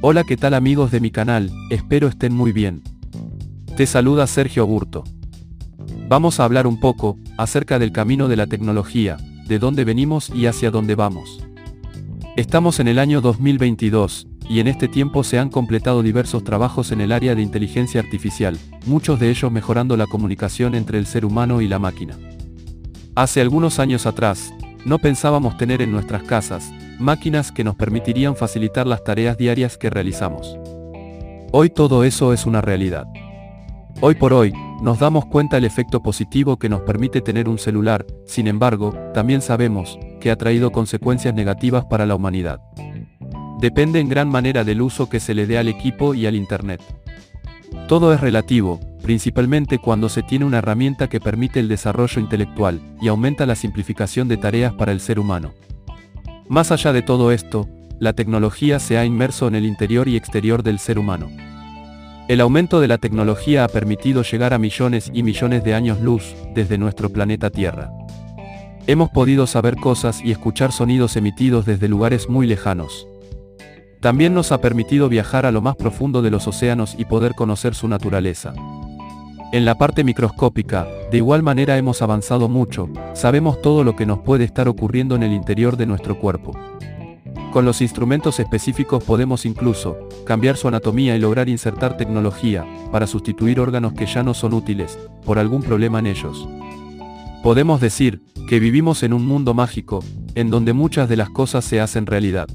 Hola qué tal amigos de mi canal, espero estén muy bien. Te saluda Sergio Burto. Vamos a hablar un poco, acerca del camino de la tecnología, de dónde venimos y hacia dónde vamos. Estamos en el año 2022, y en este tiempo se han completado diversos trabajos en el área de inteligencia artificial, muchos de ellos mejorando la comunicación entre el ser humano y la máquina. Hace algunos años atrás, no pensábamos tener en nuestras casas, máquinas que nos permitirían facilitar las tareas diarias que realizamos. Hoy todo eso es una realidad. Hoy por hoy, nos damos cuenta el efecto positivo que nos permite tener un celular, sin embargo, también sabemos, que ha traído consecuencias negativas para la humanidad. Depende en gran manera del uso que se le dé al equipo y al Internet. Todo es relativo, principalmente cuando se tiene una herramienta que permite el desarrollo intelectual, y aumenta la simplificación de tareas para el ser humano. Más allá de todo esto, la tecnología se ha inmerso en el interior y exterior del ser humano. El aumento de la tecnología ha permitido llegar a millones y millones de años luz, desde nuestro planeta Tierra. Hemos podido saber cosas y escuchar sonidos emitidos desde lugares muy lejanos. También nos ha permitido viajar a lo más profundo de los océanos y poder conocer su naturaleza. En la parte microscópica, de igual manera hemos avanzado mucho, sabemos todo lo que nos puede estar ocurriendo en el interior de nuestro cuerpo. Con los instrumentos específicos podemos incluso, cambiar su anatomía y lograr insertar tecnología, para sustituir órganos que ya no son útiles, por algún problema en ellos. Podemos decir, que vivimos en un mundo mágico, en donde muchas de las cosas se hacen realidad.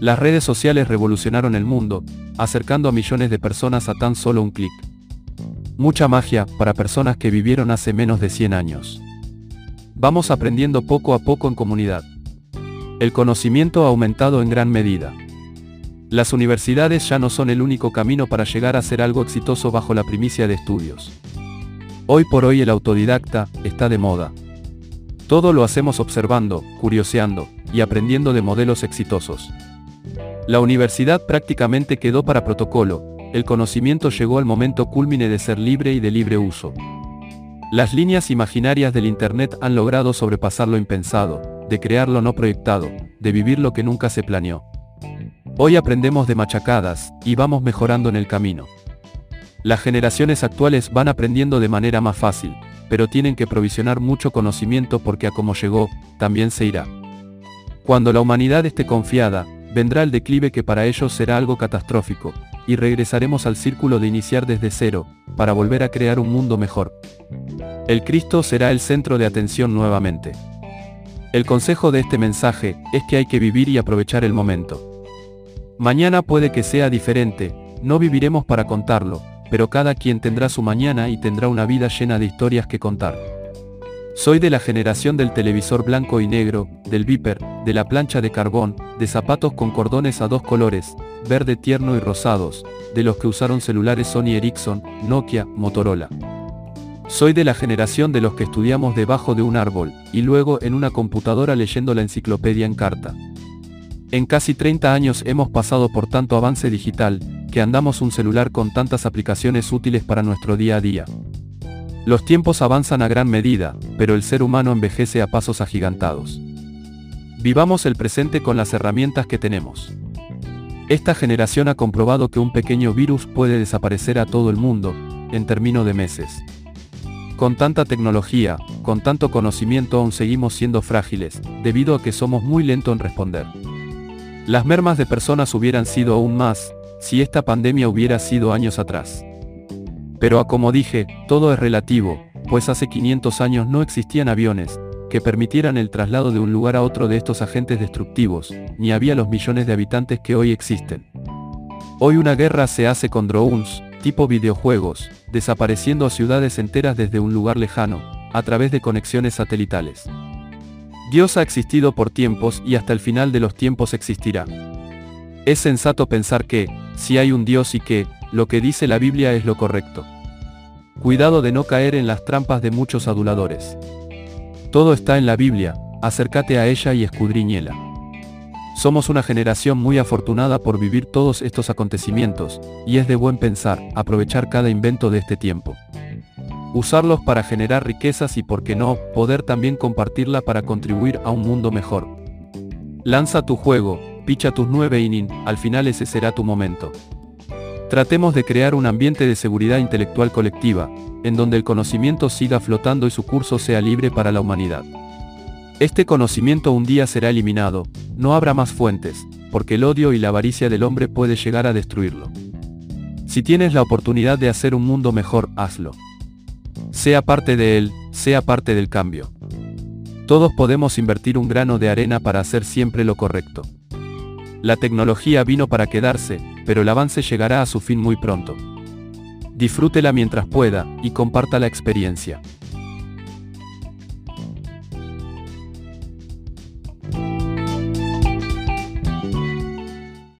Las redes sociales revolucionaron el mundo, acercando a millones de personas a tan solo un clic. Mucha magia, para personas que vivieron hace menos de 100 años. Vamos aprendiendo poco a poco en comunidad. El conocimiento ha aumentado en gran medida. Las universidades ya no son el único camino para llegar a ser algo exitoso bajo la primicia de estudios. Hoy por hoy el autodidacta, está de moda. Todo lo hacemos observando, curioseando, y aprendiendo de modelos exitosos. La universidad prácticamente quedó para protocolo, el conocimiento llegó al momento culmine de ser libre y de libre uso. Las líneas imaginarias del Internet han logrado sobrepasar lo impensado, de crear lo no proyectado, de vivir lo que nunca se planeó. Hoy aprendemos de machacadas, y vamos mejorando en el camino. Las generaciones actuales van aprendiendo de manera más fácil, pero tienen que provisionar mucho conocimiento porque a como llegó, también se irá. Cuando la humanidad esté confiada, vendrá el declive que para ellos será algo catastrófico, y regresaremos al círculo de iniciar desde cero, para volver a crear un mundo mejor. El Cristo será el centro de atención nuevamente. El consejo de este mensaje, es que hay que vivir y aprovechar el momento. Mañana puede que sea diferente, no viviremos para contarlo, pero cada quien tendrá su mañana y tendrá una vida llena de historias que contar. Soy de la generación del televisor blanco y negro, del viper, de la plancha de carbón, de zapatos con cordones a dos colores, verde tierno y rosados, de los que usaron celulares Sony Ericsson, Nokia, Motorola. Soy de la generación de los que estudiamos debajo de un árbol, y luego en una computadora leyendo la enciclopedia en carta. En casi 30 años hemos pasado por tanto avance digital, que andamos un celular con tantas aplicaciones útiles para nuestro día a día. Los tiempos avanzan a gran medida, pero el ser humano envejece a pasos agigantados. Vivamos el presente con las herramientas que tenemos. Esta generación ha comprobado que un pequeño virus puede desaparecer a todo el mundo, en términos de meses. Con tanta tecnología, con tanto conocimiento aún seguimos siendo frágiles, debido a que somos muy lentos en responder. Las mermas de personas hubieran sido aún más, si esta pandemia hubiera sido años atrás. Pero a como dije, todo es relativo, pues hace 500 años no existían aviones, que permitieran el traslado de un lugar a otro de estos agentes destructivos, ni había los millones de habitantes que hoy existen. Hoy una guerra se hace con drones, tipo videojuegos, desapareciendo a ciudades enteras desde un lugar lejano, a través de conexiones satelitales. Dios ha existido por tiempos y hasta el final de los tiempos existirá. Es sensato pensar que, si hay un Dios y que, lo que dice la Biblia es lo correcto. Cuidado de no caer en las trampas de muchos aduladores. Todo está en la Biblia, acércate a ella y escudriñela. Somos una generación muy afortunada por vivir todos estos acontecimientos, y es de buen pensar, aprovechar cada invento de este tiempo. Usarlos para generar riquezas y por qué no, poder también compartirla para contribuir a un mundo mejor. Lanza tu juego, picha tus nueve inning, al final ese será tu momento. Tratemos de crear un ambiente de seguridad intelectual colectiva, en donde el conocimiento siga flotando y su curso sea libre para la humanidad. Este conocimiento un día será eliminado, no habrá más fuentes, porque el odio y la avaricia del hombre puede llegar a destruirlo. Si tienes la oportunidad de hacer un mundo mejor, hazlo. Sea parte de él, sea parte del cambio. Todos podemos invertir un grano de arena para hacer siempre lo correcto. La tecnología vino para quedarse, pero el avance llegará a su fin muy pronto. Disfrútela mientras pueda, y comparta la experiencia.